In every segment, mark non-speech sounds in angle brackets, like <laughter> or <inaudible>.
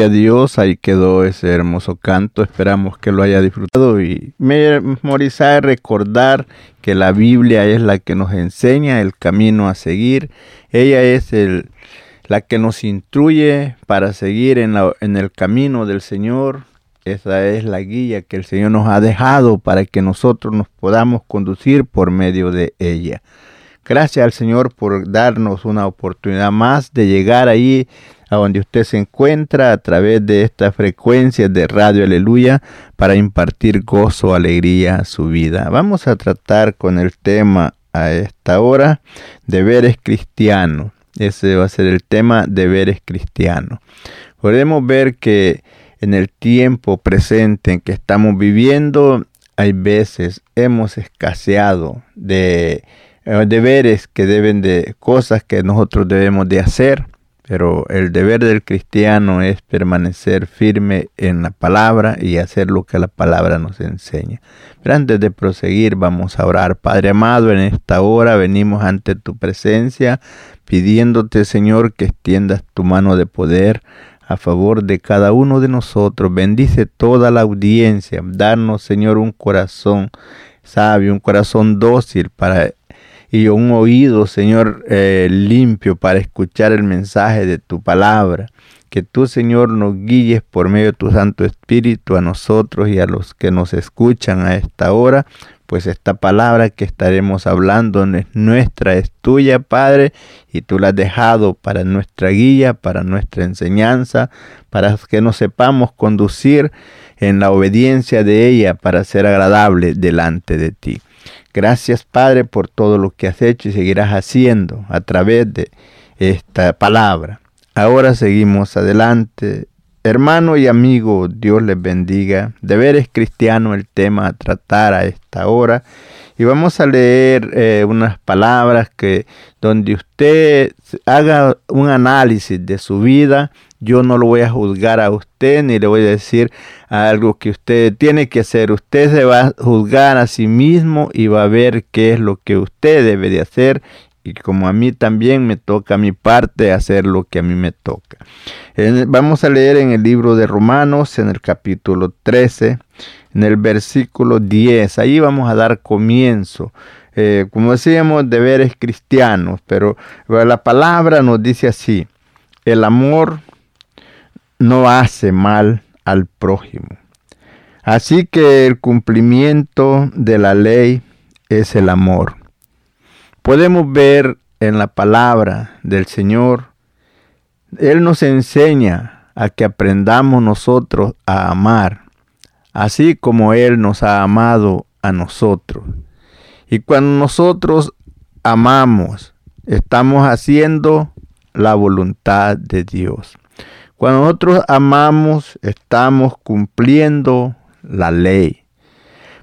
A Dios, ahí quedó ese hermoso canto, esperamos que lo haya disfrutado y memorizar, recordar que la Biblia es la que nos enseña el camino a seguir, ella es el, la que nos instruye para seguir en, la, en el camino del Señor, esa es la guía que el Señor nos ha dejado para que nosotros nos podamos conducir por medio de ella. Gracias al Señor por darnos una oportunidad más de llegar ahí a donde usted se encuentra a través de esta frecuencia de Radio Aleluya para impartir gozo, alegría a su vida. Vamos a tratar con el tema a esta hora, deberes cristianos. Ese va a ser el tema, deberes cristianos. Podemos ver que en el tiempo presente en que estamos viviendo, hay veces hemos escaseado de deberes que deben de cosas que nosotros debemos de hacer pero el deber del cristiano es permanecer firme en la palabra y hacer lo que la palabra nos enseña. Pero antes de proseguir, vamos a orar. Padre amado, en esta hora venimos ante tu presencia pidiéndote, Señor, que extiendas tu mano de poder a favor de cada uno de nosotros. Bendice toda la audiencia. Darnos, Señor, un corazón sabio, un corazón dócil para y un oído, Señor, eh, limpio para escuchar el mensaje de tu palabra. Que tú, Señor, nos guíes por medio de tu Santo Espíritu a nosotros y a los que nos escuchan a esta hora, pues esta palabra que estaremos hablando no es nuestra, es tuya, Padre, y tú la has dejado para nuestra guía, para nuestra enseñanza, para que nos sepamos conducir en la obediencia de ella para ser agradable delante de ti. Gracias Padre por todo lo que has hecho y seguirás haciendo a través de esta palabra. Ahora seguimos adelante. Hermano y amigo, Dios les bendiga. Deberes cristiano el tema a tratar a esta hora. Y vamos a leer eh, unas palabras que donde usted haga un análisis de su vida yo no lo voy a juzgar a usted ni le voy a decir algo que usted tiene que hacer. Usted se va a juzgar a sí mismo y va a ver qué es lo que usted debe de hacer. Y como a mí también me toca mi parte hacer lo que a mí me toca. Vamos a leer en el libro de Romanos, en el capítulo 13, en el versículo 10. Ahí vamos a dar comienzo eh, como decíamos, deberes cristianos, pero la palabra nos dice así, el amor no hace mal al prójimo. Así que el cumplimiento de la ley es el amor. Podemos ver en la palabra del Señor, Él nos enseña a que aprendamos nosotros a amar, así como Él nos ha amado a nosotros. Y cuando nosotros amamos, estamos haciendo la voluntad de Dios. Cuando nosotros amamos, estamos cumpliendo la ley.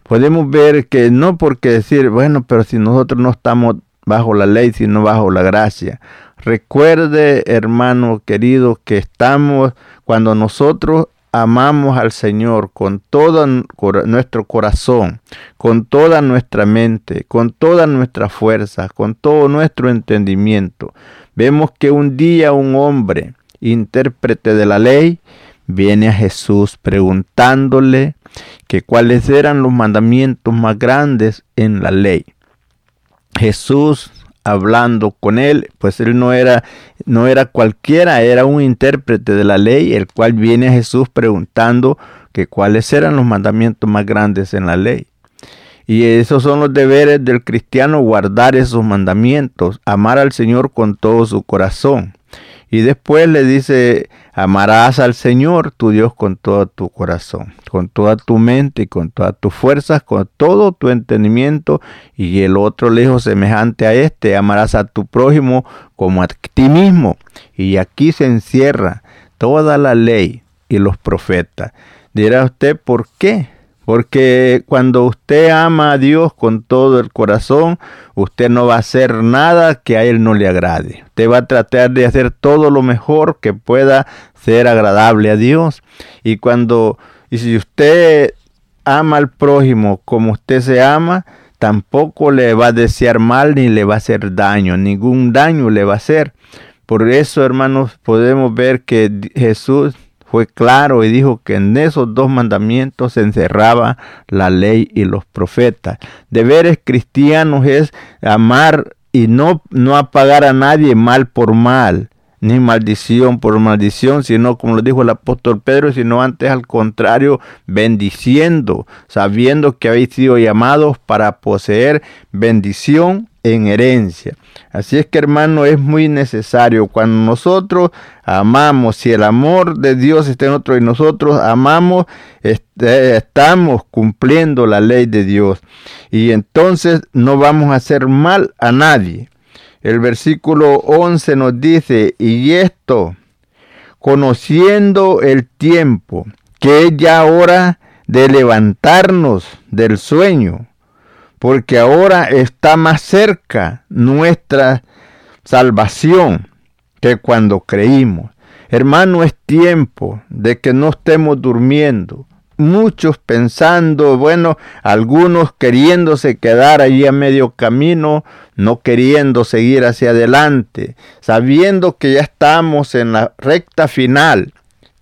Podemos ver que no porque decir, bueno, pero si nosotros no estamos bajo la ley, sino bajo la gracia. Recuerde, hermano querido, que estamos cuando nosotros amamos al Señor con todo nuestro corazón, con toda nuestra mente, con toda nuestra fuerza, con todo nuestro entendimiento. Vemos que un día un hombre, intérprete de la ley, viene a Jesús preguntándole que cuáles eran los mandamientos más grandes en la ley. Jesús hablando con él, pues él no era no era cualquiera, era un intérprete de la ley, el cual viene a Jesús preguntando que cuáles eran los mandamientos más grandes en la ley. Y esos son los deberes del cristiano, guardar esos mandamientos, amar al Señor con todo su corazón. Y después le dice, amarás al Señor tu Dios con todo tu corazón, con toda tu mente y con todas tus fuerzas, con todo tu entendimiento. Y el otro lejos semejante a este, amarás a tu prójimo como a ti mismo. Y aquí se encierra toda la ley y los profetas. Dirá usted, ¿por qué? Porque cuando usted ama a Dios con todo el corazón, usted no va a hacer nada que a Él no le agrade. Usted va a tratar de hacer todo lo mejor que pueda ser agradable a Dios. Y cuando, y si usted ama al prójimo como usted se ama, tampoco le va a desear mal ni le va a hacer daño, ningún daño le va a hacer. Por eso, hermanos, podemos ver que Jesús fue claro y dijo que en esos dos mandamientos se encerraba la ley y los profetas. Deberes cristianos es amar y no, no apagar a nadie mal por mal, ni maldición por maldición, sino como lo dijo el apóstol Pedro, sino antes al contrario, bendiciendo, sabiendo que habéis sido llamados para poseer bendición en herencia. Así es que hermano, es muy necesario cuando nosotros amamos, si el amor de Dios está en nosotros y nosotros amamos, este, estamos cumpliendo la ley de Dios. Y entonces no vamos a hacer mal a nadie. El versículo 11 nos dice, y esto, conociendo el tiempo, que es ya hora de levantarnos del sueño porque ahora está más cerca nuestra salvación que cuando creímos. Hermano, es tiempo de que no estemos durmiendo. Muchos pensando, bueno, algunos queriéndose quedar allí a medio camino, no queriendo seguir hacia adelante, sabiendo que ya estamos en la recta final.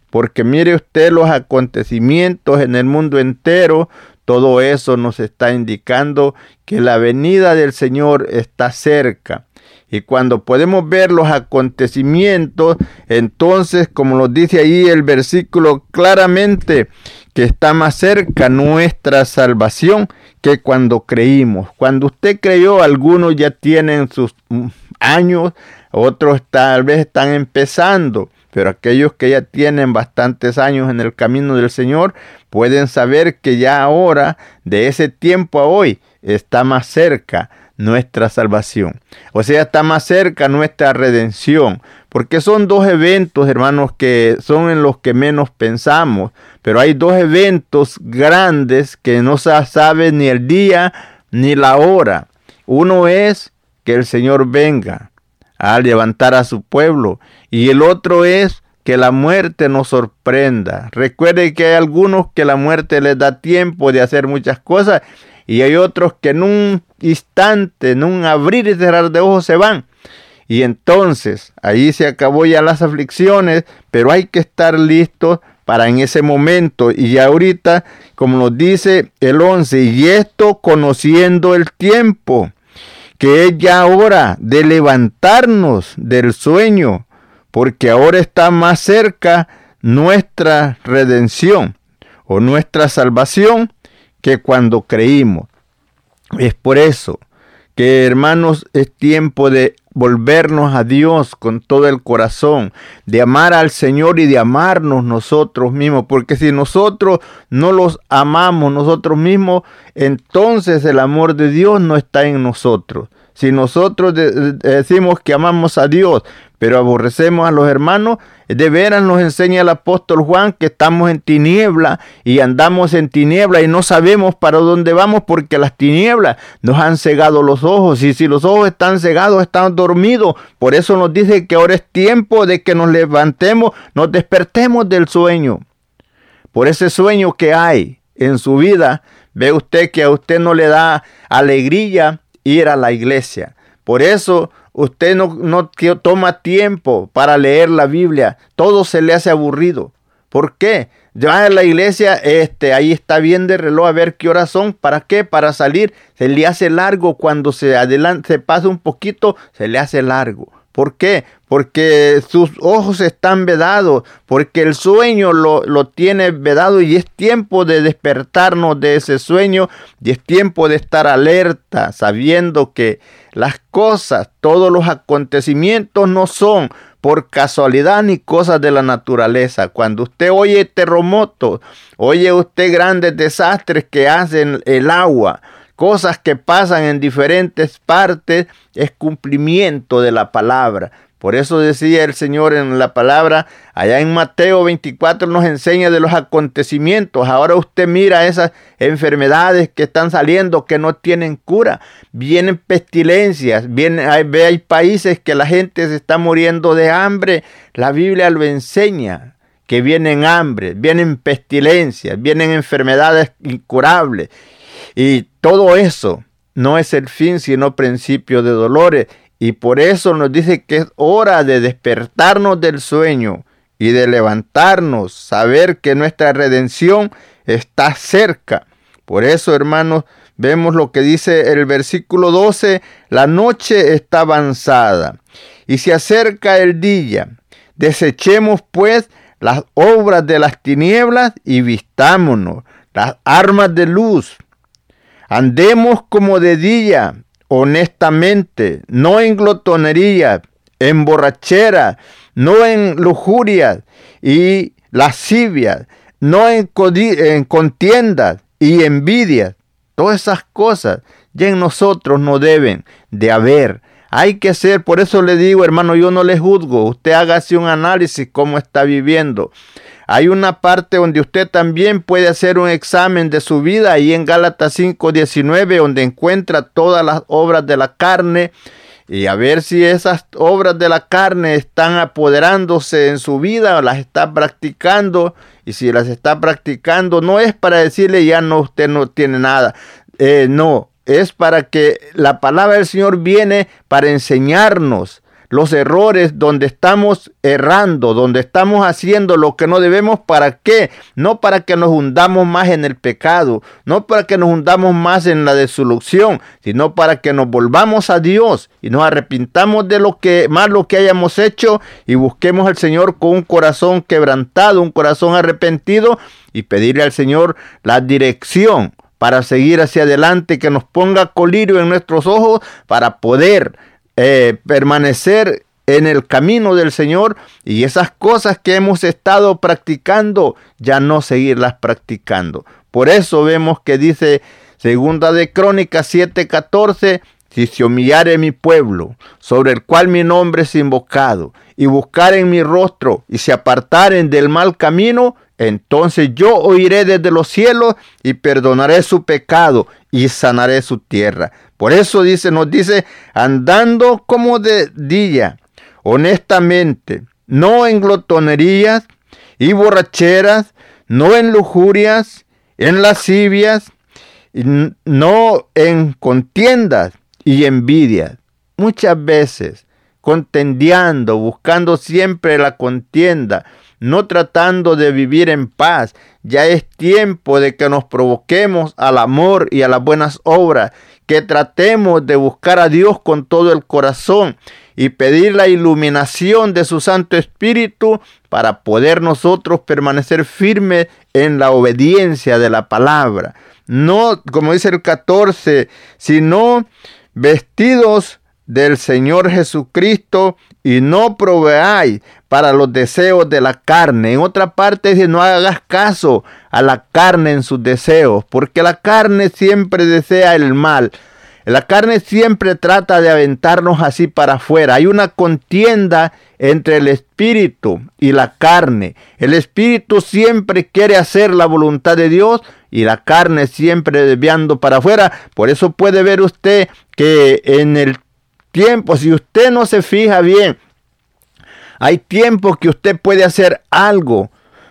Porque mire usted los acontecimientos en el mundo entero todo eso nos está indicando que la venida del Señor está cerca. Y cuando podemos ver los acontecimientos, entonces, como nos dice ahí el versículo claramente, que está más cerca nuestra salvación que cuando creímos. Cuando usted creyó, algunos ya tienen sus años, otros tal vez están empezando pero aquellos que ya tienen bastantes años en el camino del Señor pueden saber que ya ahora, de ese tiempo a hoy, está más cerca nuestra salvación. O sea, está más cerca nuestra redención. Porque son dos eventos, hermanos, que son en los que menos pensamos. Pero hay dos eventos grandes que no se sabe ni el día ni la hora. Uno es que el Señor venga a levantar a su pueblo. Y el otro es que la muerte nos sorprenda. Recuerde que hay algunos que la muerte les da tiempo de hacer muchas cosas y hay otros que en un instante, en un abrir y cerrar de ojos se van. Y entonces ahí se acabó ya las aflicciones, pero hay que estar listos para en ese momento. Y ahorita, como nos dice el 11, y esto conociendo el tiempo que es ya hora de levantarnos del sueño, porque ahora está más cerca nuestra redención o nuestra salvación que cuando creímos. Es por eso que hermanos es tiempo de volvernos a Dios con todo el corazón, de amar al Señor y de amarnos nosotros mismos, porque si nosotros no los amamos nosotros mismos, entonces el amor de Dios no está en nosotros. Si nosotros decimos que amamos a Dios, pero aborrecemos a los hermanos, de veras nos enseña el apóstol Juan que estamos en tiniebla y andamos en tiniebla y no sabemos para dónde vamos porque las tinieblas nos han cegado los ojos y si los ojos están cegados están dormidos. Por eso nos dice que ahora es tiempo de que nos levantemos, nos despertemos del sueño. Por ese sueño que hay en su vida, ve usted que a usted no le da alegría ir a la iglesia. Por eso usted no, no toma tiempo para leer la Biblia. Todo se le hace aburrido. ¿Por qué? Ya en la iglesia, este, ahí está bien de reloj a ver qué horas son. ¿Para qué? Para salir. Se le hace largo cuando se adelante, se pasa un poquito, se le hace largo. ¿Por qué? Porque sus ojos están vedados, porque el sueño lo, lo, tiene vedado y es tiempo de despertarnos de ese sueño y es tiempo de estar alerta, sabiendo que las cosas, todos los acontecimientos no son por casualidad ni cosas de la naturaleza. Cuando usted oye terremotos, oye usted grandes desastres que hacen el agua, cosas que pasan en diferentes partes, es cumplimiento de la palabra. Por eso decía el Señor en la palabra, allá en Mateo 24 nos enseña de los acontecimientos. Ahora usted mira esas enfermedades que están saliendo que no tienen cura. Vienen pestilencias, vienen, hay, hay países que la gente se está muriendo de hambre. La Biblia lo enseña que vienen hambre, vienen pestilencias, vienen enfermedades incurables. Y todo eso no es el fin, sino principio de dolores. Y por eso nos dice que es hora de despertarnos del sueño y de levantarnos, saber que nuestra redención está cerca. Por eso, hermanos, vemos lo que dice el versículo 12, la noche está avanzada y se acerca el día. Desechemos pues las obras de las tinieblas y vistámonos las armas de luz. Andemos como de día, honestamente, no en glotonería, en borrachera, no en lujuria y lascivia, no en, en contiendas y envidias. Todas esas cosas ya en nosotros no deben de haber. Hay que ser, por eso le digo, hermano, yo no le juzgo. Usted hágase un análisis cómo está viviendo. Hay una parte donde usted también puede hacer un examen de su vida, ahí en Gálatas 5:19, donde encuentra todas las obras de la carne y a ver si esas obras de la carne están apoderándose en su vida o las está practicando. Y si las está practicando, no es para decirle ya no, usted no tiene nada. Eh, no, es para que la palabra del Señor viene para enseñarnos los errores donde estamos errando, donde estamos haciendo lo que no debemos, ¿para qué? No para que nos hundamos más en el pecado, no para que nos hundamos más en la desolución, sino para que nos volvamos a Dios y nos arrepintamos de lo que más lo que hayamos hecho y busquemos al Señor con un corazón quebrantado, un corazón arrepentido y pedirle al Señor la dirección para seguir hacia adelante, que nos ponga colirio en nuestros ojos para poder eh, permanecer en el camino del Señor y esas cosas que hemos estado practicando, ya no seguirlas practicando. Por eso vemos que dice Segunda de Crónicas 7:14, si se humillare mi pueblo, sobre el cual mi nombre es invocado, y buscaren mi rostro y se apartaren del mal camino, entonces yo oiré desde los cielos y perdonaré su pecado y sanaré su tierra. Por eso dice, nos dice, andando como de día, honestamente, no en glotonerías y borracheras, no en lujurias, en lascivias, no en contiendas y envidias. Muchas veces contendiendo, buscando siempre la contienda, no tratando de vivir en paz. Ya es tiempo de que nos provoquemos al amor y a las buenas obras, que tratemos de buscar a Dios con todo el corazón y pedir la iluminación de su Santo Espíritu para poder nosotros permanecer firmes en la obediencia de la palabra. No, como dice el 14, sino vestidos del Señor Jesucristo y no proveáis para los deseos de la carne. En otra parte dice, no hagas caso a la carne en sus deseos, porque la carne siempre desea el mal. La carne siempre trata de aventarnos así para afuera. Hay una contienda entre el espíritu y la carne. El espíritu siempre quiere hacer la voluntad de Dios y la carne siempre desviando para afuera. Por eso puede ver usted que en el tiempo, si usted no se fija bien, hay tiempo que usted puede hacer algo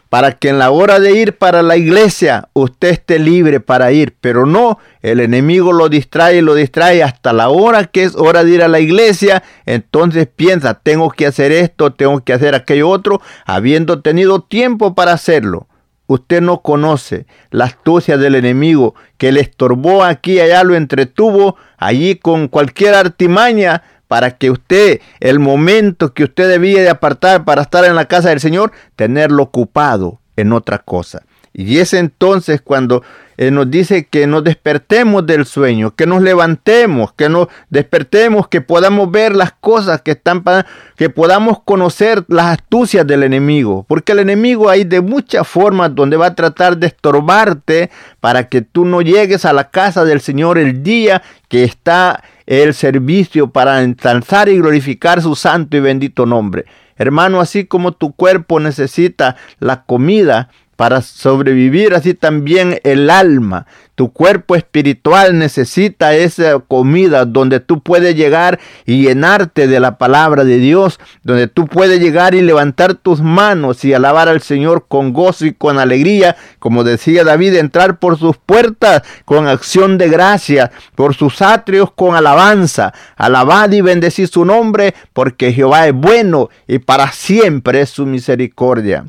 para que en la hora de ir para la iglesia usted esté libre para ir, pero no, el enemigo lo distrae y lo distrae hasta la hora que es hora de ir a la iglesia, entonces piensa, tengo que hacer esto, tengo que hacer aquello otro, habiendo tenido tiempo para hacerlo. Usted no conoce la astucia del enemigo que le estorbó aquí y allá, lo entretuvo allí con cualquier artimaña para que usted, el momento que usted debía de apartar para estar en la casa del Señor, tenerlo ocupado en otra cosa. Y es entonces cuando eh, nos dice que nos despertemos del sueño, que nos levantemos, que nos despertemos, que podamos ver las cosas que están para, que podamos conocer las astucias del enemigo, porque el enemigo hay de muchas formas donde va a tratar de estorbarte para que tú no llegues a la casa del Señor el día que está el servicio para ensalzar y glorificar su santo y bendito nombre. Hermano, así como tu cuerpo necesita la comida, para sobrevivir, así también el alma. Tu cuerpo espiritual necesita esa comida donde tú puedes llegar y llenarte de la palabra de Dios, donde tú puedes llegar y levantar tus manos y alabar al Señor con gozo y con alegría, como decía David, entrar por sus puertas con acción de gracia, por sus atrios con alabanza. Alabad y bendecid su nombre, porque Jehová es bueno y para siempre es su misericordia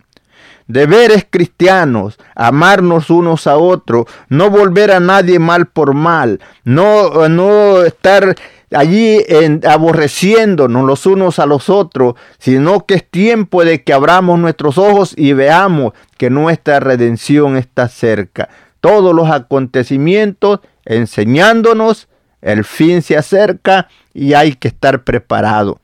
deberes cristianos, amarnos unos a otros, no volver a nadie mal por mal, no, no estar allí aborreciéndonos los unos a los otros, sino que es tiempo de que abramos nuestros ojos y veamos que nuestra redención está cerca. Todos los acontecimientos enseñándonos, el fin se acerca y hay que estar preparado.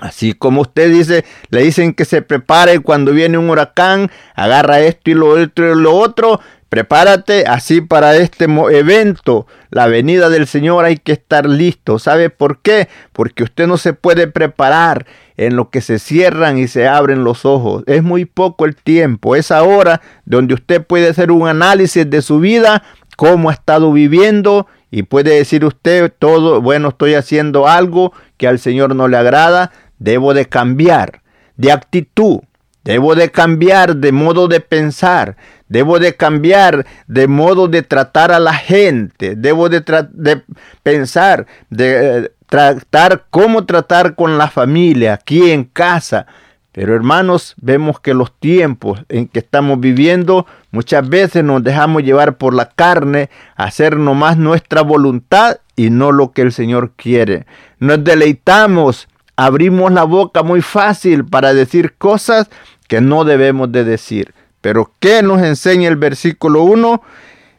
Así como usted dice, le dicen que se prepare cuando viene un huracán, agarra esto y lo otro y lo otro, prepárate así para este evento, la venida del Señor hay que estar listo. ¿Sabe por qué? Porque usted no se puede preparar en lo que se cierran y se abren los ojos. Es muy poco el tiempo, es ahora donde usted puede hacer un análisis de su vida, cómo ha estado viviendo y puede decir usted todo, bueno, estoy haciendo algo que al Señor no le agrada, debo de cambiar de actitud, debo de cambiar de modo de pensar, debo de cambiar de modo de tratar a la gente, debo de, pensar, de eh, tratar cómo tratar con la familia, aquí en casa. Pero hermanos, vemos que los tiempos en que estamos viviendo muchas veces nos dejamos llevar por la carne, hacer nomás nuestra voluntad y no lo que el Señor quiere. Nos deleitamos abrimos la boca muy fácil para decir cosas que no debemos de decir. Pero ¿qué nos enseña el versículo 1?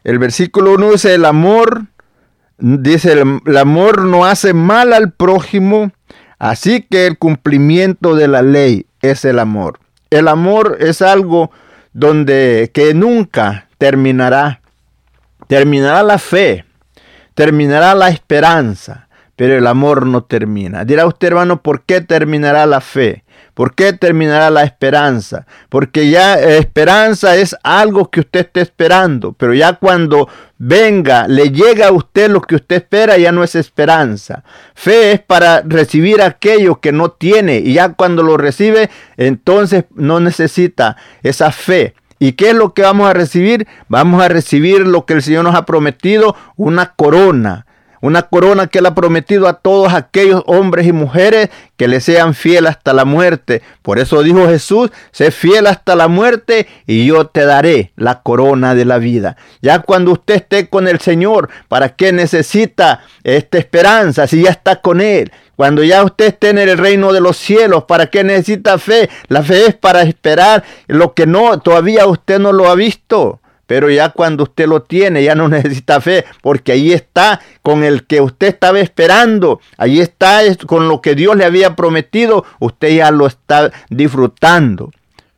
El versículo 1 dice el amor, dice el, amor no hace mal al prójimo, así que el cumplimiento de la ley es el amor. El amor es algo donde que nunca terminará. Terminará la fe, terminará la esperanza, pero el amor no termina. Dirá usted, hermano, ¿por qué terminará la fe? ¿Por qué terminará la esperanza? Porque ya esperanza es algo que usted está esperando, pero ya cuando venga, le llega a usted lo que usted espera, ya no es esperanza. Fe es para recibir aquello que no tiene y ya cuando lo recibe, entonces no necesita esa fe. ¿Y qué es lo que vamos a recibir? Vamos a recibir lo que el Señor nos ha prometido, una corona una corona que él ha prometido a todos aquellos hombres y mujeres que le sean fiel hasta la muerte. Por eso dijo Jesús, sé fiel hasta la muerte y yo te daré la corona de la vida. Ya cuando usted esté con el Señor, ¿para qué necesita esta esperanza si ya está con Él? Cuando ya usted esté en el reino de los cielos, ¿para qué necesita fe? La fe es para esperar lo que no, todavía usted no lo ha visto. Pero ya cuando usted lo tiene, ya no <laughs> necesita fe, porque ahí está con el que usted estaba esperando, ahí está con lo que Dios le había prometido, usted ya lo está disfrutando.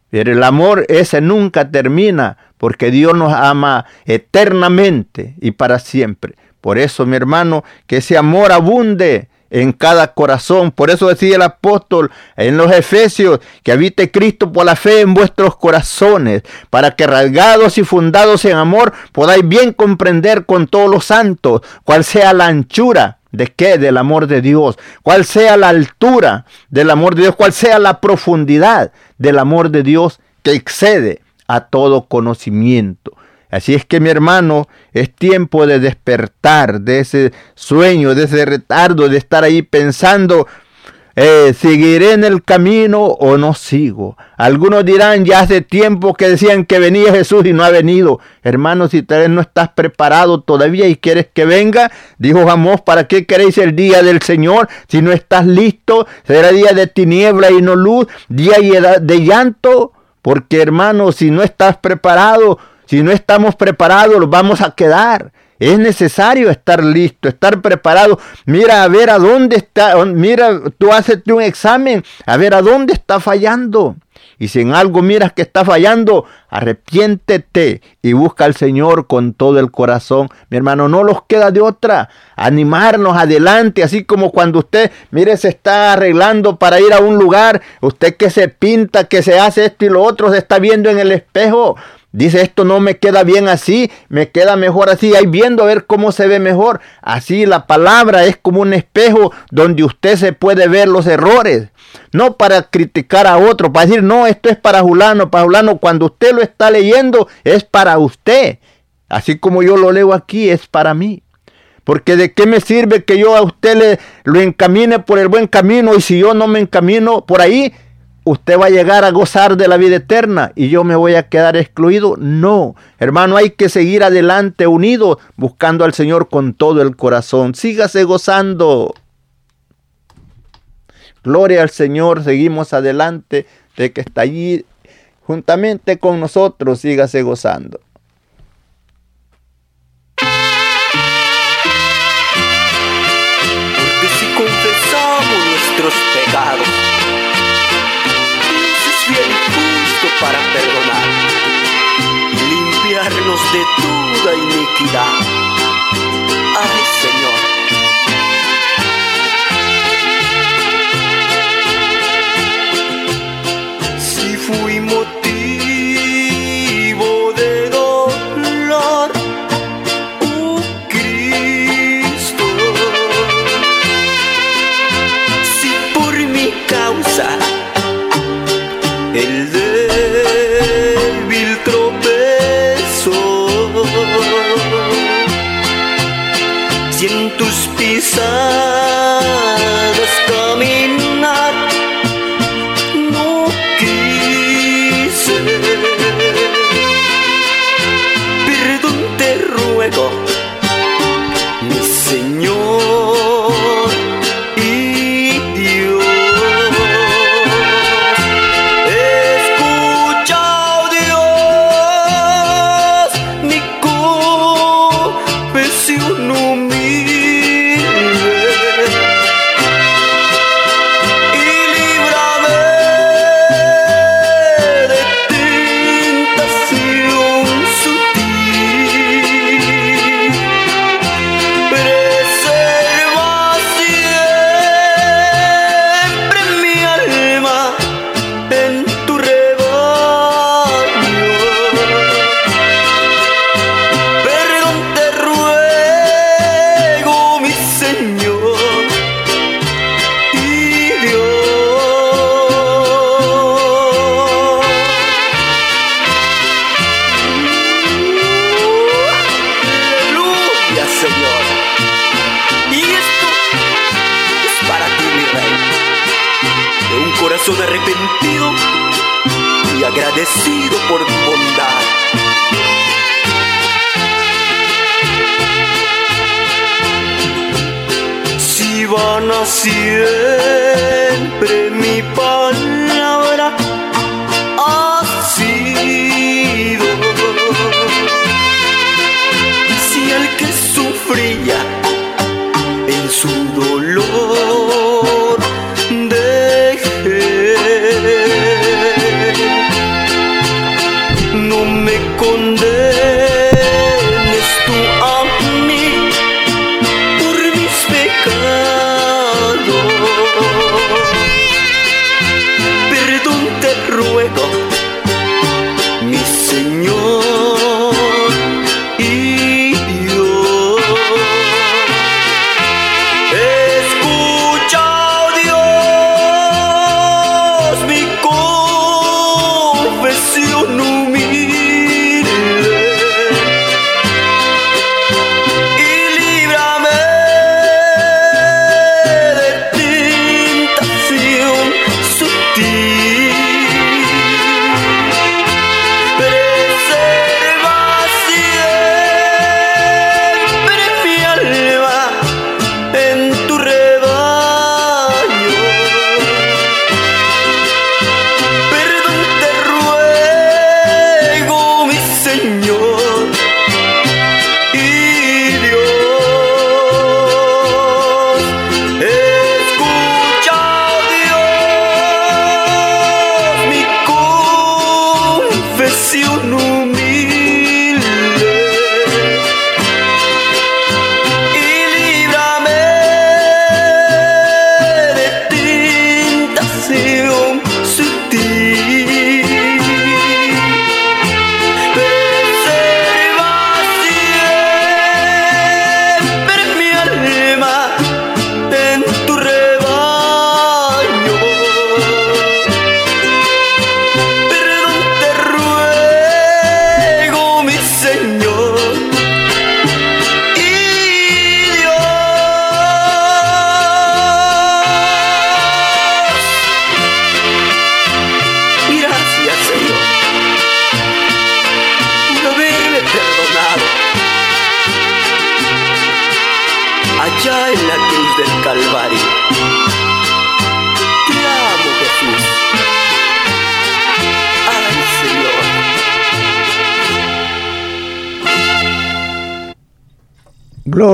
Pero el amor ese nunca termina, porque Dios nos ama eternamente y para siempre. Por eso, mi hermano, que ese amor abunde en cada corazón. Por eso decía el apóstol en los Efesios que habite Cristo por la fe en vuestros corazones, para que rasgados y fundados en amor podáis bien comprender con todos los santos cuál sea la anchura. ¿De qué? Del amor de Dios. ¿Cuál sea la altura del amor de Dios? ¿Cuál sea la profundidad del amor de Dios que excede a todo conocimiento? Así es que mi hermano, es tiempo de despertar de ese sueño, de ese retardo, de estar ahí pensando, eh, ¿seguiré en el camino o no sigo? Algunos dirán, ya hace tiempo que decían que venía Jesús y no ha venido. Hermano, si tal vez no estás preparado todavía y quieres que venga, dijo Jamós, ¿para qué queréis el día del Señor? Si no estás listo, será día de tiniebla y no luz, día de llanto. Porque hermano, si no estás preparado, si no estamos preparados, vamos a quedar. Es necesario estar listo, estar preparado. Mira a ver a dónde está. Mira, tú haces un examen, a ver a dónde está fallando. Y si en algo miras que está fallando, arrepiéntete y busca al Señor con todo el corazón. Mi hermano, no los queda de otra. Animarnos adelante, así como cuando usted, mire, se está arreglando para ir a un lugar, usted que se pinta, que se hace esto y lo otro, se está viendo en el espejo. Dice, esto no me queda bien así, me queda mejor así, ahí viendo a ver cómo se ve mejor. Así la palabra es como un espejo donde usted se puede ver los errores. No para criticar a otro, para decir, no, esto es para Julano, para Julano. Cuando usted lo está leyendo, es para usted. Así como yo lo leo aquí, es para mí. Porque de qué me sirve que yo a usted le, lo encamine por el buen camino y si yo no me encamino por ahí, usted va a llegar a gozar de la vida eterna y yo me voy a quedar excluido. No, hermano, hay que seguir adelante unido buscando al Señor con todo el corazón. Sígase gozando. Gloria al Señor, seguimos adelante de que está allí juntamente con nosotros, sígase gozando. De toda iniquidad.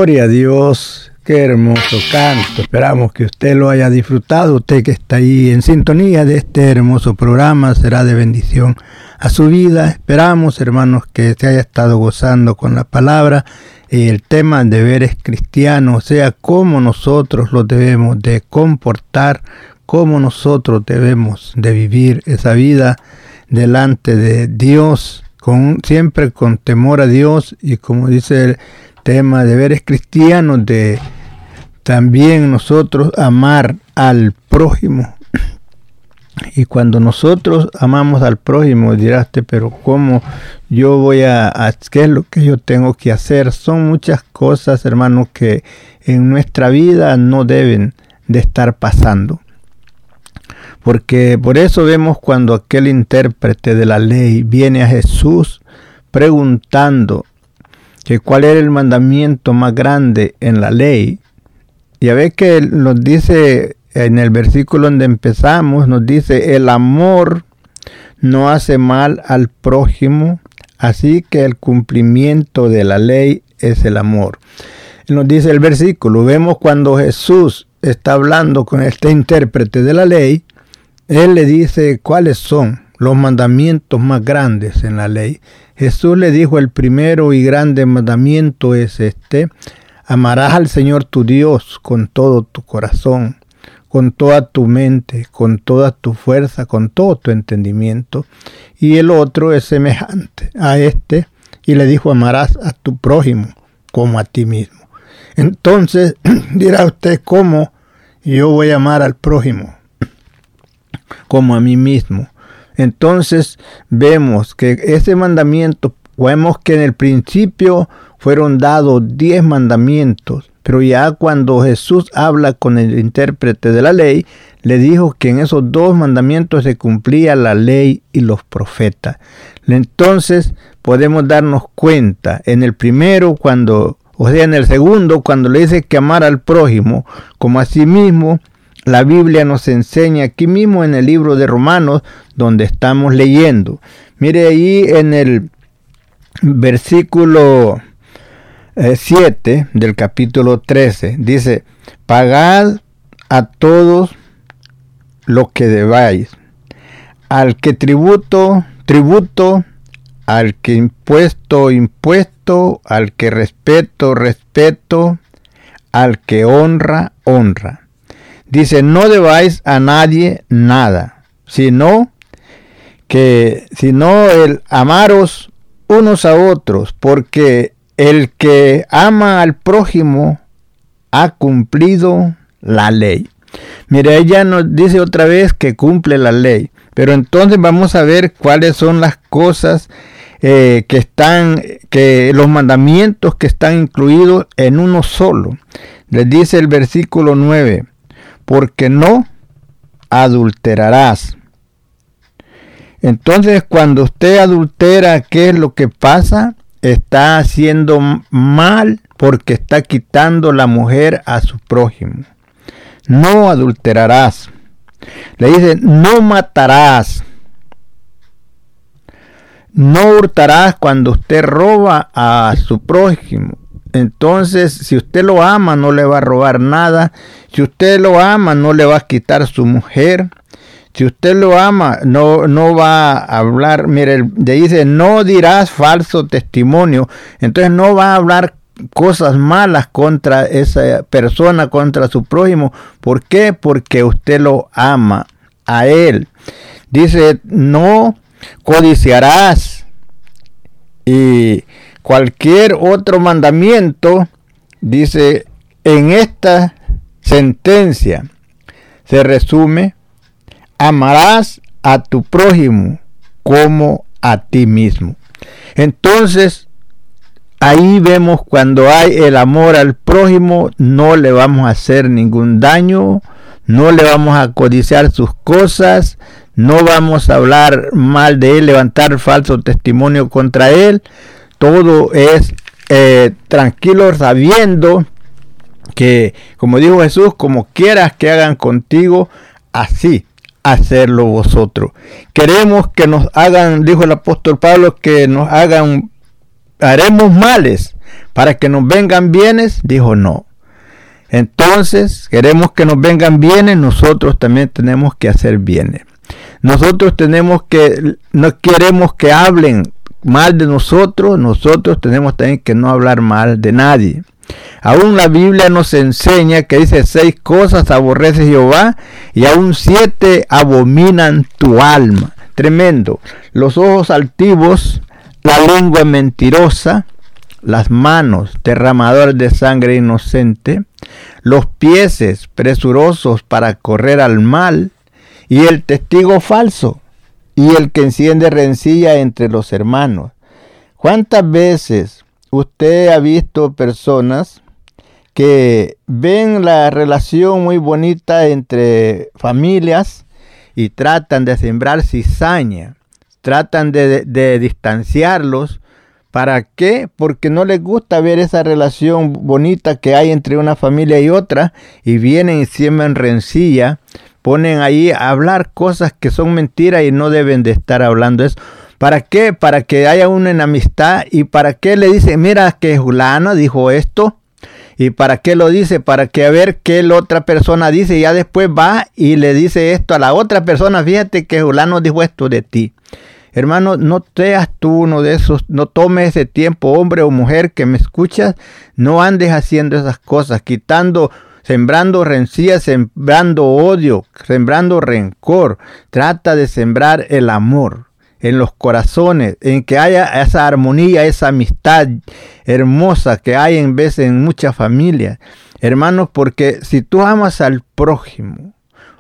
Gloria a Dios, qué hermoso canto. Esperamos que usted lo haya disfrutado. Usted que está ahí en sintonía de este hermoso programa será de bendición a su vida. Esperamos, hermanos, que se haya estado gozando con la palabra y el tema de deberes cristianos, o sea, cómo nosotros lo debemos de comportar, cómo nosotros debemos de vivir esa vida delante de Dios, con, siempre con temor a Dios y como dice el tema de deberes cristianos de también nosotros amar al prójimo. Y cuando nosotros amamos al prójimo, diraste, pero ¿cómo yo voy a, a, qué es lo que yo tengo que hacer? Son muchas cosas, hermanos, que en nuestra vida no deben de estar pasando. Porque por eso vemos cuando aquel intérprete de la ley viene a Jesús preguntando que cuál era el mandamiento más grande en la ley. Ya ve que nos dice en el versículo donde empezamos, nos dice, el amor no hace mal al prójimo, así que el cumplimiento de la ley es el amor. Nos dice el versículo, vemos cuando Jesús está hablando con este intérprete de la ley, él le dice cuáles son los mandamientos más grandes en la ley. Jesús le dijo el primero y grande mandamiento es este, amarás al Señor tu Dios con todo tu corazón, con toda tu mente, con toda tu fuerza, con todo tu entendimiento. Y el otro es semejante a este, y le dijo, amarás a tu prójimo como a ti mismo. Entonces <clears throat> dirá usted, ¿cómo yo voy a amar al prójimo? Como a mí mismo. Entonces vemos que ese mandamiento, vemos que en el principio fueron dados diez mandamientos, pero ya cuando Jesús habla con el intérprete de la ley, le dijo que en esos dos mandamientos se cumplía la ley y los profetas. Entonces podemos darnos cuenta en el primero cuando, o sea, en el segundo cuando le dice que amar al prójimo como a sí mismo, la Biblia nos enseña aquí mismo en el libro de Romanos donde estamos leyendo. Mire ahí en el versículo 7 eh, del capítulo 13, dice, pagad a todos lo que debáis. Al que tributo, tributo, al que impuesto, impuesto, al que respeto, respeto, al que honra, honra. Dice, no debáis a nadie nada, sino que, sino el amaros unos a otros, porque el que ama al prójimo ha cumplido la ley. Mire, ella nos dice otra vez que cumple la ley. Pero entonces vamos a ver cuáles son las cosas eh, que están, que los mandamientos que están incluidos en uno solo. Les dice el versículo 9, porque no adulterarás. Entonces cuando usted adultera, ¿qué es lo que pasa? Está haciendo mal porque está quitando la mujer a su prójimo no adulterarás. Le dice, no matarás. No hurtarás cuando usted roba a su prójimo. Entonces, si usted lo ama, no le va a robar nada. Si usted lo ama, no le va a quitar su mujer. Si usted lo ama, no, no va a hablar. Mire, le dice, no dirás falso testimonio. Entonces, no va a hablar cosas malas contra esa persona, contra su prójimo. ¿Por qué? Porque usted lo ama a él. Dice, no codiciarás. Y cualquier otro mandamiento, dice, en esta sentencia se resume, amarás a tu prójimo como a ti mismo. Entonces, Ahí vemos cuando hay el amor al prójimo, no le vamos a hacer ningún daño, no le vamos a codiciar sus cosas, no vamos a hablar mal de él, levantar falso testimonio contra él. Todo es eh, tranquilo sabiendo que, como dijo Jesús, como quieras que hagan contigo, así hacerlo vosotros. Queremos que nos hagan, dijo el apóstol Pablo, que nos hagan haremos males para que nos vengan bienes, dijo no. Entonces, queremos que nos vengan bienes, nosotros también tenemos que hacer bienes. Nosotros tenemos que, no queremos que hablen mal de nosotros, nosotros tenemos también que no hablar mal de nadie. Aún la Biblia nos enseña que dice seis cosas aborrece Jehová y aún siete abominan tu alma. Tremendo. Los ojos altivos la lengua mentirosa, las manos derramadoras de sangre inocente, los pies presurosos para correr al mal, y el testigo falso, y el que enciende rencilla entre los hermanos. ¿Cuántas veces usted ha visto personas que ven la relación muy bonita entre familias y tratan de sembrar cizaña? tratan de, distanciarlos. ¿Para qué? Porque no les gusta ver esa relación bonita que hay entre una familia y otra y vienen y siembran rencilla, ponen ahí a hablar cosas que son mentiras y no deben de estar hablando eso. ¿Para qué? Para que haya una enemistad y para qué le dice, mira que Julano dijo esto ¿Y para qué lo dice? Para que a ver qué la otra persona dice. Y ya después va y le dice esto a la otra persona. Fíjate que Julano dijo esto de ti. Hermano, no seas tú uno de esos, no tomes ese tiempo, hombre o mujer que me escuchas, no andes haciendo esas cosas, quitando, sembrando rencillas, sembrando odio, sembrando rencor. Trata de sembrar el amor en los corazones, en que haya esa armonía, esa amistad hermosa que hay en vez en muchas familias. Hermanos, porque si tú amas al prójimo,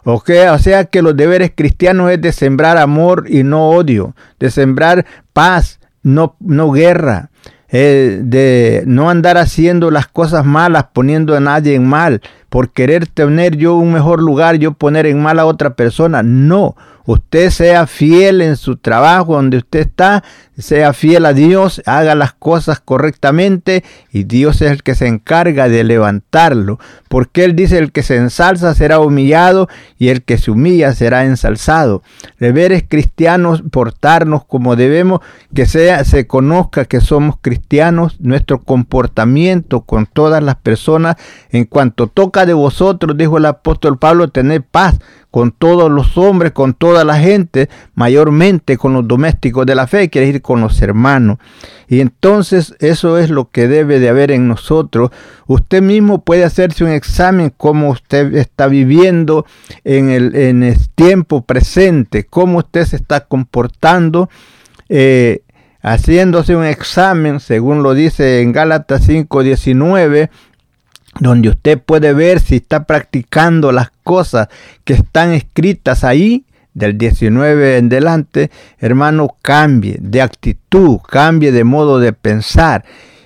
o sea que los deberes cristianos es de sembrar amor y no odio, de sembrar paz, no, no guerra, eh, de no andar haciendo las cosas malas, poniendo a nadie en mal, por querer tener yo un mejor lugar, yo poner en mal a otra persona. No, usted sea fiel en su trabajo donde usted está, sea fiel a Dios, haga las cosas correctamente y Dios es el que se encarga de levantarlo. Porque Él dice, el que se ensalza será humillado y el que se humilla será ensalzado. Deberes cristianos, portarnos como debemos, que sea, se conozca que somos cristianos, nuestro comportamiento con todas las personas, en cuanto toca de vosotros, dijo el apóstol Pablo, tener paz con todos los hombres, con toda la gente, mayormente con los domésticos de la fe, quiere decir con los hermanos. Y entonces eso es lo que debe de haber en nosotros. Usted mismo puede hacerse un examen cómo usted está viviendo en el, en el tiempo presente, cómo usted se está comportando. Eh, haciéndose un examen, según lo dice en Gálatas 5:19, donde usted puede ver si está practicando las cosas que están escritas ahí, del 19 en delante, hermano, cambie de actitud, cambie de modo de pensar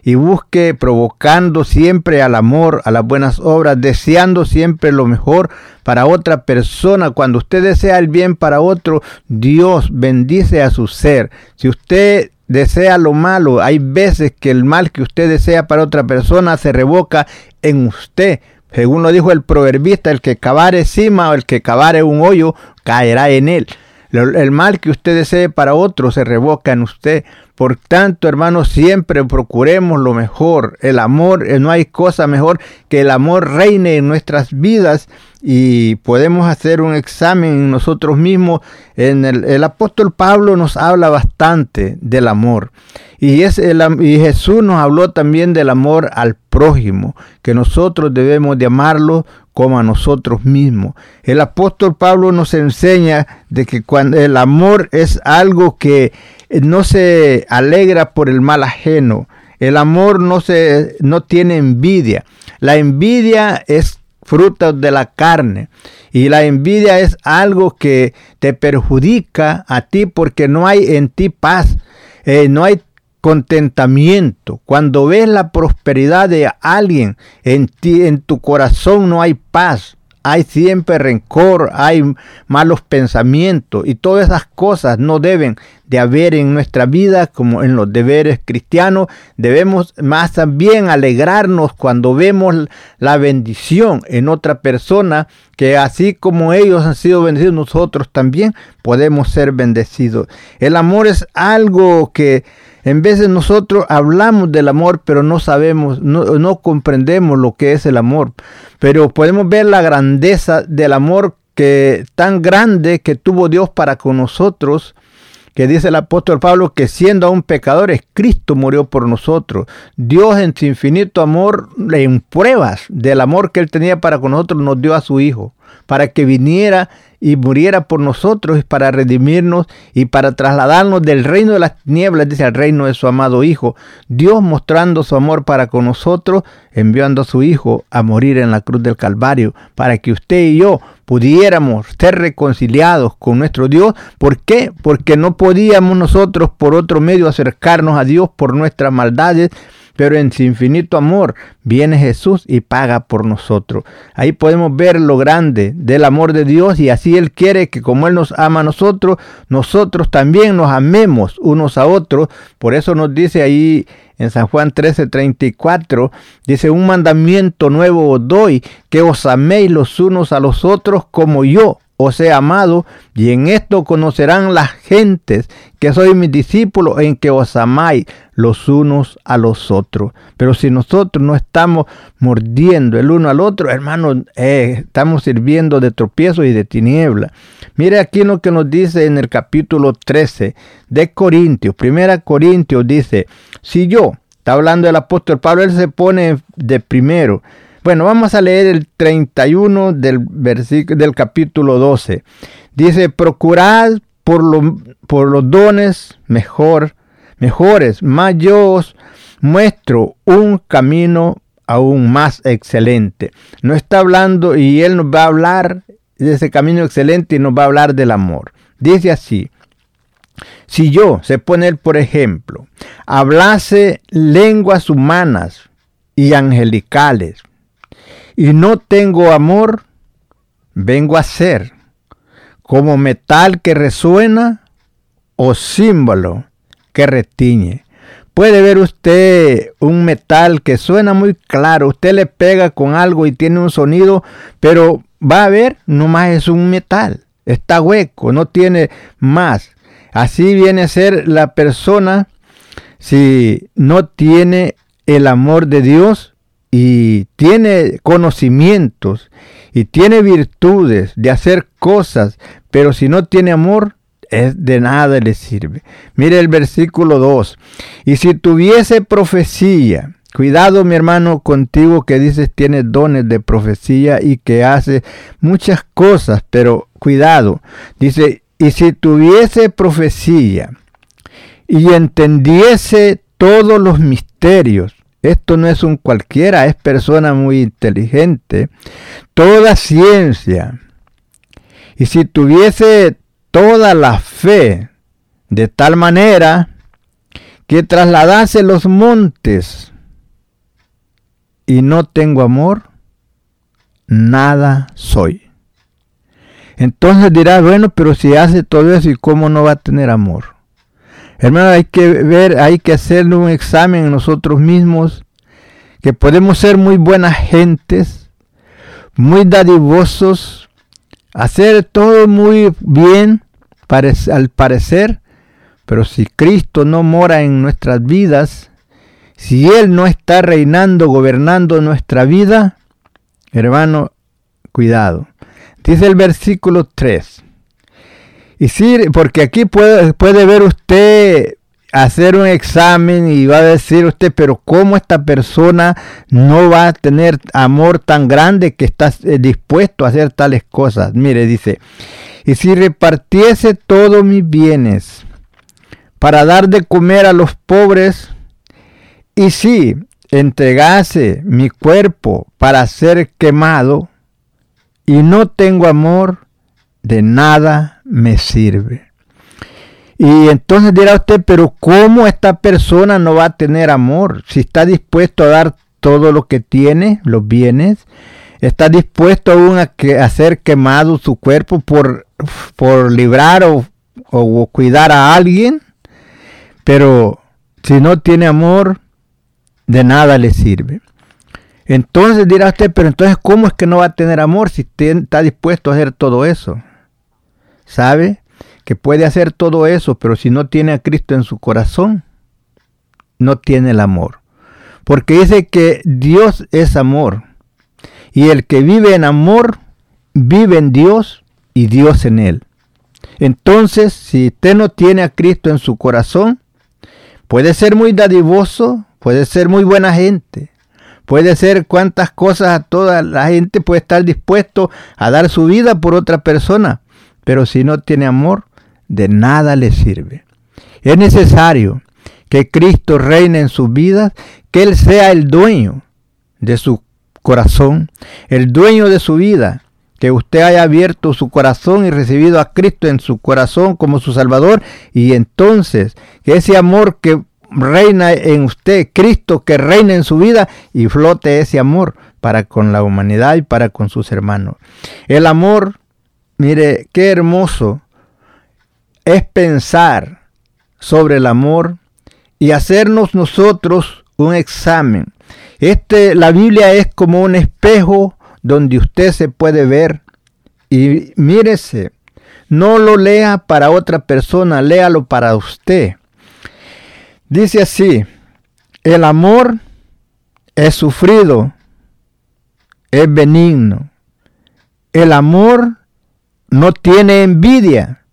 y busque provocando siempre al amor, a las buenas obras, deseando siempre lo mejor para otra persona. Cuando usted desea el bien para otro, Dios bendice a su ser. Si usted desea lo malo, hay veces que el mal que usted desea para otra persona se revoca en usted. Según lo dijo el proverbista, el que cavare cima o el que cavare un hoyo, caerá en él. El mal que usted desee para otro se revoca en usted. Por tanto, hermanos, siempre procuremos lo mejor. El amor, eh, no hay cosa mejor que el amor reine en nuestras vidas y podemos hacer un examen en nosotros mismos. En el, el apóstol Pablo nos habla bastante del amor. Y, es el, y Jesús nos habló también del amor al prójimo, que nosotros debemos de amarlo como a nosotros mismos. El apóstol Pablo nos enseña de que cuando el amor es algo que no se alegra por el mal ajeno. El amor no, se, no tiene envidia. La envidia es fruto de la carne. Y la envidia es algo que te perjudica a ti porque no hay en ti paz. Eh, no hay contentamiento. Cuando ves la prosperidad de alguien, en ti, en tu corazón no hay paz hay siempre rencor, hay malos pensamientos y todas esas cosas no deben de haber en nuestra vida como en los deberes cristianos. Debemos más también alegrarnos cuando vemos la bendición en otra persona que así como ellos han sido bendecidos, nosotros también podemos ser bendecidos. El amor es algo que en veces nosotros hablamos del amor, pero no sabemos, no, comprendemos lo que es el amor. Pero podemos ver la grandeza del amor que tan grande que tuvo Dios para con nosotros que dice el apóstol Pablo que siendo aún pecadores, Cristo murió por nosotros. Dios en su infinito amor, en pruebas del amor que Él tenía para con nosotros, nos dio a su Hijo, para que viniera y muriera por nosotros, para redimirnos y para trasladarnos del reino de las tinieblas, dice al reino de su amado Hijo. Dios mostrando su amor para con nosotros, enviando a su Hijo a morir en la cruz del Calvario, para que usted y yo pudiéramos ser reconciliados con nuestro Dios. ¿Por qué? Porque no podíamos nosotros por otro medio acercarnos a Dios por nuestras maldades, pero en su infinito amor viene Jesús y paga por nosotros. Ahí podemos ver lo grande del amor de Dios y así Él quiere que como Él nos ama a nosotros, nosotros también nos amemos unos a otros. Por eso nos dice ahí en San Juan 13:34, dice, un mandamiento nuevo os doy, que os améis los unos a los otros como yo os he amado, y en esto conocerán las gentes que soy mis discípulos, en que os amáis los unos a los otros. Pero si nosotros no estamos mordiendo el uno al otro, hermanos, eh, estamos sirviendo de tropiezo y de tiniebla. Mire aquí lo que nos dice en el capítulo 13 de Corintios. Primera Corintios dice, si yo, está hablando del apóstol Pablo, él se pone de primero. Bueno, vamos a leer el 31 del, del capítulo 12. Dice, procurad por, lo, por los dones mejor, mejores, más yo os muestro un camino aún más excelente. No está hablando y él nos va a hablar de ese camino excelente y nos va a hablar del amor. Dice así, si yo, se pone él por ejemplo, hablase lenguas humanas y angelicales y no tengo amor, vengo a ser como metal que resuena o símbolo que retiñe. Puede ver usted un metal que suena muy claro, usted le pega con algo y tiene un sonido, pero va a ver, nomás es un metal, está hueco, no tiene más. Así viene a ser la persona si no tiene el amor de Dios y tiene conocimientos y tiene virtudes de hacer cosas, pero si no tiene amor, es de nada le sirve. Mire el versículo 2. Y si tuviese profecía, cuidado mi hermano contigo que dices tienes dones de profecía y que hace muchas cosas, pero cuidado. Dice, y si tuviese profecía y entendiese todos los misterios, esto no es un cualquiera, es persona muy inteligente, toda ciencia, y si tuviese toda la fe de tal manera que trasladase los montes y no tengo amor, nada soy. Entonces dirá, bueno, pero si hace todo eso, ¿y cómo no va a tener amor? Hermano, hay que ver, hay que hacer un examen en nosotros mismos, que podemos ser muy buenas gentes, muy dadivosos, hacer todo muy bien, al parecer, pero si Cristo no mora en nuestras vidas, si Él no está reinando, gobernando nuestra vida, hermano, cuidado. Dice el versículo 3. Y sí, porque aquí puede, puede ver usted hacer un examen y va a decir usted, pero ¿cómo esta persona no va a tener amor tan grande que está eh, dispuesto a hacer tales cosas? Mire, dice, y si repartiese todos mis bienes para dar de comer a los pobres, y si entregase mi cuerpo para ser quemado, y no tengo amor, de nada me sirve. Y entonces dirá usted, pero ¿cómo esta persona no va a tener amor si está dispuesto a dar todo lo que tiene, los bienes? Está dispuesto aún a, que, a quemado su cuerpo por por librar o, cuidar a alguien, pero si no tiene amor, de nada le sirve. Entonces dirá usted, pero entonces ¿cómo es que no va a tener amor si está dispuesto a hacer todo eso? ¿Sabe? Que puede hacer todo eso, pero si no tiene a Cristo en su corazón, no tiene el amor. Porque dice que Dios es amor. Y el que vive en amor, vive en Dios y Dios en él. Entonces, si usted no tiene a Cristo en su corazón, puede ser muy dadivoso, puede ser muy buena gente, puede ser cuantas cosas a toda la gente puede estar dispuesto a dar su vida por otra persona, pero si no tiene amor, de nada le sirve. Es necesario que Cristo reine en su vida, que Él sea el dueño de su corazón, el dueño de su vida, que usted haya abierto su corazón y recibido a Cristo en su corazón como su Salvador y entonces que ese amor que reina en usted, Cristo que reina en su vida y flote ese amor para con la humanidad y para con sus hermanos. El amor, mire, qué hermoso es pensar sobre el amor y hacernos nosotros un examen. Este, la Biblia es como un espejo donde usted se puede ver y mírese, no lo lea para otra persona, léalo para usted. Dice así, el amor es sufrido, es benigno. El amor no tiene envidia.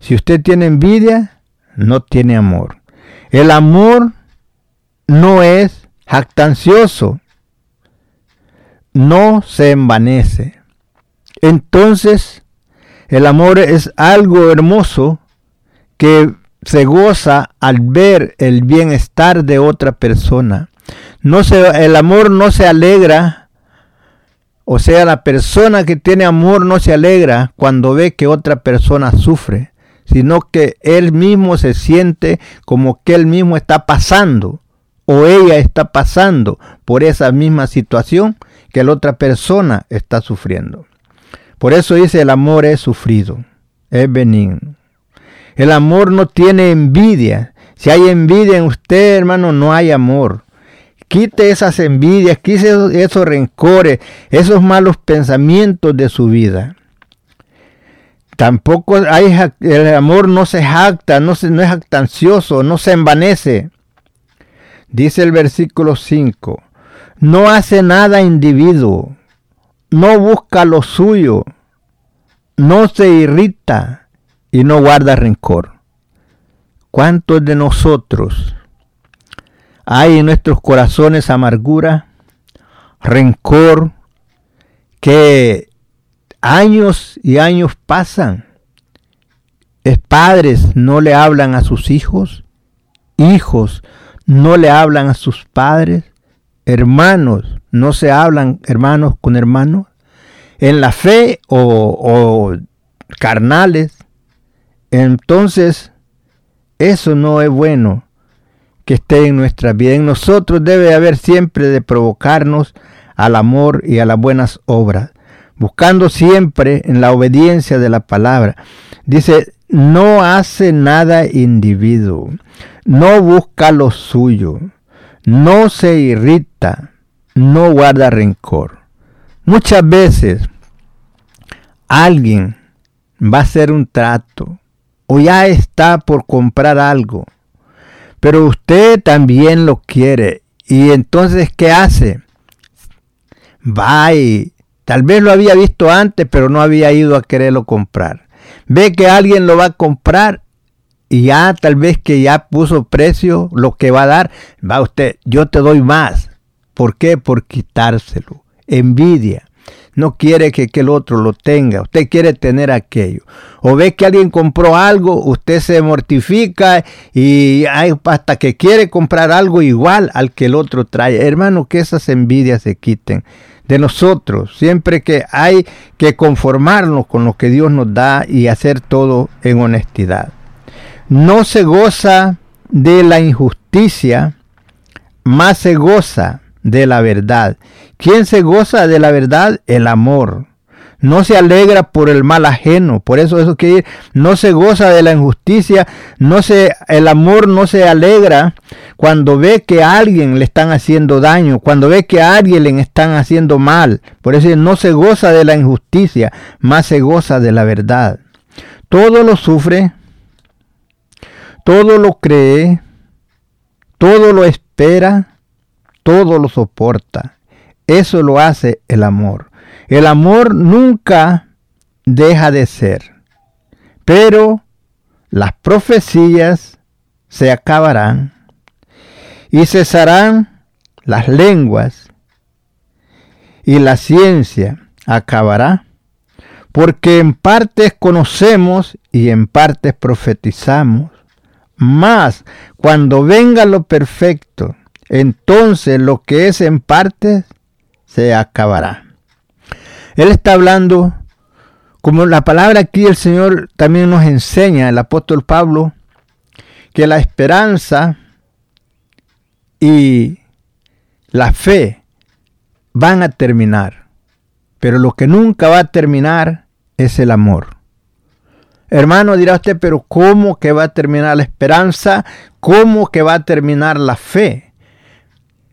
Si usted tiene envidia, no tiene amor. El amor no es jactancioso no se envanece. Entonces, el amor es algo hermoso que se goza al ver el bienestar de otra persona. No se, el amor no se alegra, o sea, la persona que tiene amor no se alegra cuando ve que otra persona sufre, sino que él mismo se siente como que él mismo está pasando o ella está pasando por esa misma situación que la otra persona está sufriendo. Por eso dice el amor es sufrido, es benigno. El amor no tiene envidia. Si hay envidia en usted, hermano, no hay amor. Quite esas envidias, quite esos, rencores, esos malos pensamientos de su vida. Tampoco hay, el amor no se jacta, no, no es jactancioso, no se envanece. Dice el versículo 5, no hace nada individuo, no busca lo suyo, no se irrita y no guarda rencor. ¿Cuántos de nosotros hay en nuestros corazones amargura, rencor, que años y años pasan. Es padres no le hablan a sus hijos, hijos no le hablan a sus padres, hermanos no se hablan hermanos con hermanos, en la fe o, o carnales. Entonces, eso no es bueno que esté en nuestra vida. En nosotros debe haber siempre de provocarnos al amor y a las buenas obras, buscando siempre en la obediencia de la palabra. Dice, no hace nada individuo, no busca lo suyo, no se irrita, no guarda rencor. Muchas veces alguien va a hacer un trato o ya está por comprar algo pero usted también lo quiere. Y entonces, ¿qué hace? Va y tal vez lo había visto antes, pero no había ido a quererlo comprar. Ve que alguien lo va a comprar y ya tal vez que ya puso precio, lo que va a dar, va usted, yo te doy más. ¿Por qué? Por quitárselo. Envidia no quiere que, el otro lo tenga, usted quiere tener aquello. O ve que alguien compró algo, usted se mortifica y hay, hasta que quiere comprar algo igual al que el otro trae. Hermano, que esas envidias se quiten de nosotros, siempre que hay que conformarnos con lo que Dios nos da y hacer todo en honestidad. No se goza de la injusticia, más se goza de la verdad. ¿Quién se goza de la verdad? El amor. No se alegra por el mal ajeno. Por eso eso que no se goza de la injusticia, no se el amor no se alegra cuando ve que a alguien le están haciendo daño, cuando ve que a alguien le están haciendo mal. Por eso no se goza de la injusticia, más se goza de la verdad. Todo lo sufre, todo lo cree, todo lo espera, todo lo soporta. Eso lo hace el amor. El amor nunca deja de ser. Pero las profecías se acabarán y cesarán las lenguas y la ciencia acabará, porque en partes conocemos y en partes profetizamos. Mas cuando venga lo perfecto, entonces lo que es en parte se acabará. Él está hablando, como la palabra aquí el Señor también nos enseña, el apóstol Pablo, que la esperanza y la fe van a terminar, pero lo que nunca va a terminar es el amor. Hermano, dirá usted, pero ¿cómo que va a terminar la esperanza? ¿Cómo que va a terminar la fe?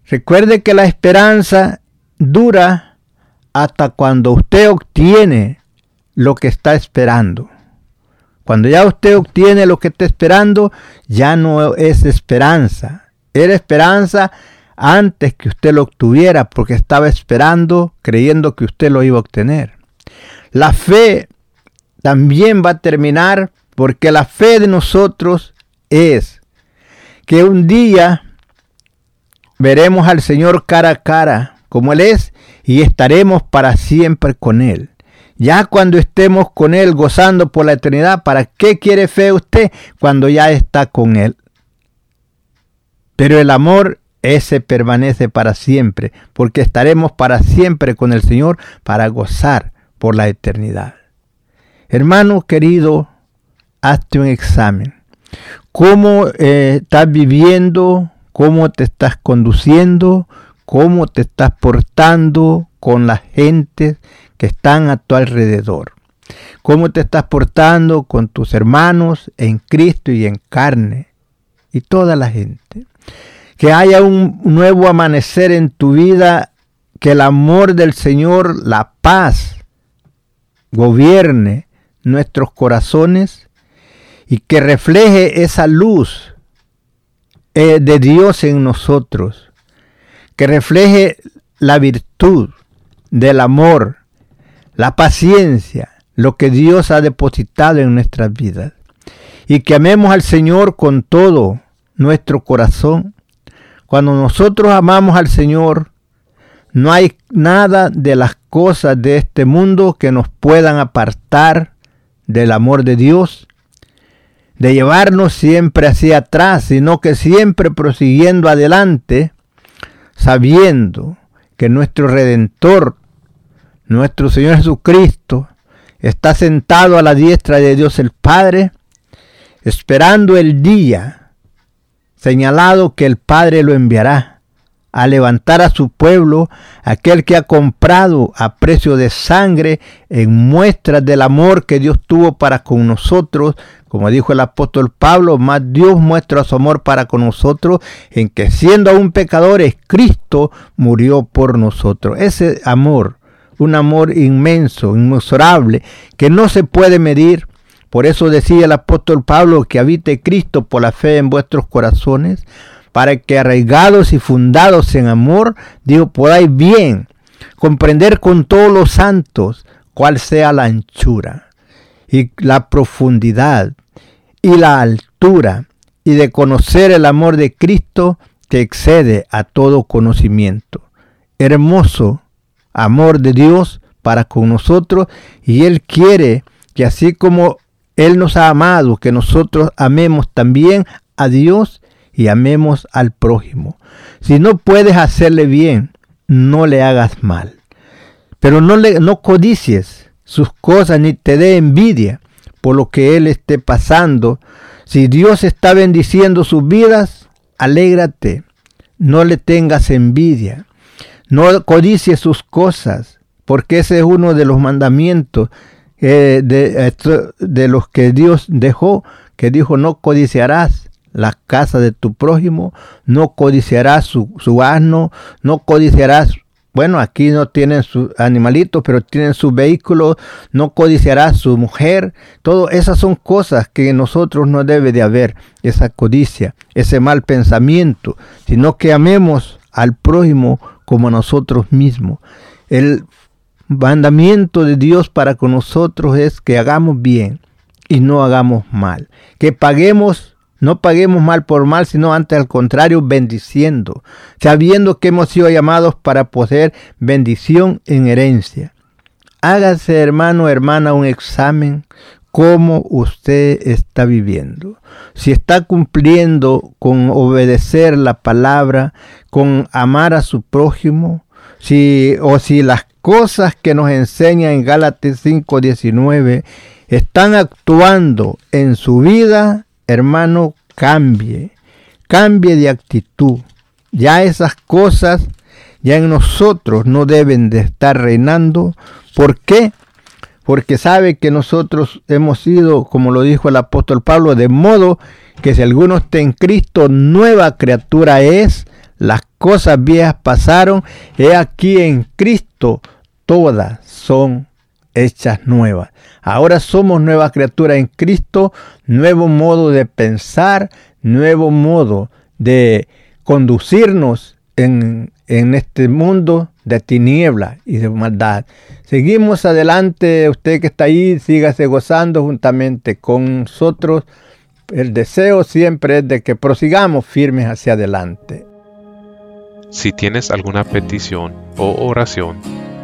Recuerde que la esperanza dura hasta cuando usted obtiene lo que está esperando. Cuando ya usted obtiene lo que está esperando, ya no es esperanza. Era esperanza antes que usted lo obtuviera porque estaba esperando, creyendo que usted lo iba a obtener. La fe también va a terminar porque la fe de nosotros es que un día veremos al Señor cara a cara, como Él es, y estaremos para siempre con Él. Ya cuando estemos con Él gozando por la eternidad, ¿para qué quiere fe usted cuando ya está con Él? Pero el amor ese permanece para siempre, porque estaremos para siempre con el Señor para gozar por la eternidad. Hermano querido, hazte un examen. ¿Cómo eh, estás viviendo cómo te estás conduciendo, cómo te estás portando, con la gente que están a tu alrededor. Cómo te estás portando con tus hermanos en Cristo y en carne. Y toda la gente. Que haya un nuevo amanecer en tu vida. Que el amor del Señor, la paz, gobierne nuestros corazones y que refleje esa luz eh, de Dios en nosotros, que refleje la virtud del amor, la paciencia, lo que Dios ha depositado en nuestras vidas. Y que amemos al Señor con todo nuestro corazón. Cuando nosotros amamos al Señor, no hay nada de las cosas de este mundo que nos puedan apartar del amor de Dios, de llevarnos siempre hacia atrás, sino que siempre prosiguiendo adelante, sabiendo que nuestro Redentor, nuestro Señor Jesucristo, está sentado a la diestra de Dios el Padre, esperando el día señalado que el Padre lo enviará a levantar a su pueblo, aquel que ha comprado a precio de sangre en muestras del amor que Dios tuvo para con nosotros, como dijo el apóstol Pablo, más Dios muestra su amor para con nosotros, en que siendo aún pecadores, Cristo murió por nosotros. Ese amor, un amor inmenso, inmesurable, que no se puede medir. Por eso decía el apóstol Pablo que habite Cristo por la fe en vuestros corazones, para que arraigados y fundados en amor, digo, podáis bien comprender con todos los santos cuál sea la anchura y la profundidad y la altura y de conocer el amor de Cristo que excede a todo conocimiento. Hermoso amor de Dios para con nosotros y Él quiere que así como Él nos ha amado, que nosotros amemos también a Dios y amemos al prójimo. Si no puedes hacerle bien, no le hagas mal. Pero no, le, no codicies sus cosas ni te dé envidia por lo que él esté pasando. Si Dios está bendiciendo sus vidas, alégrate. No le tengas envidia. No codicies sus cosas, porque ese es uno de los mandamientos eh, de, de los que Dios dejó, que dijo, no codiciarás la casa de tu prójimo, no codiciarás su, su asno, no codiciarás, bueno, aquí no tienen sus animalitos, pero tienen su vehículo, no codiciarás su mujer, todo esas son cosas que nosotros no debe de haber, esa codicia, ese mal pensamiento, sino que amemos al prójimo como a nosotros mismos. El mandamiento de Dios para con nosotros es que hagamos bien y no hagamos mal, que paguemos no paguemos mal por mal, sino antes al contrario, bendiciendo, sabiendo que hemos sido llamados para poseer bendición en herencia. Hágase, hermano, hermana, un examen cómo usted está viviendo. Si está cumpliendo con obedecer la palabra, con amar a su prójimo, si, o si las cosas que nos enseña en Gálatas 5:19 están actuando en su vida hermano, cambie, cambie de actitud. Ya esas cosas ya en nosotros no deben de estar reinando. ¿Por qué? Porque sabe que nosotros hemos sido, como lo dijo el apóstol Pablo, de modo que si alguno está en Cristo, nueva criatura es, las cosas viejas pasaron, he aquí en Cristo, todas son hechas nuevas. Ahora somos nueva criatura en Cristo, nuevo modo de pensar, nuevo modo de conducirnos en, en este mundo de tiniebla y de maldad. Seguimos adelante, usted que está ahí, sígase gozando juntamente con nosotros. El deseo siempre es de que prosigamos firmes hacia adelante. Si tienes alguna petición o oración,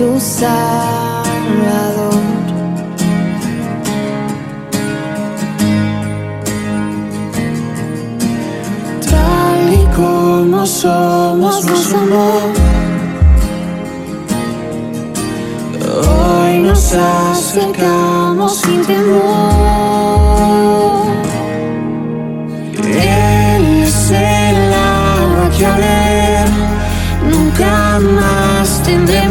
su Salvador. Tal y como somos, nos amó. Hoy nos acercamos sin temor.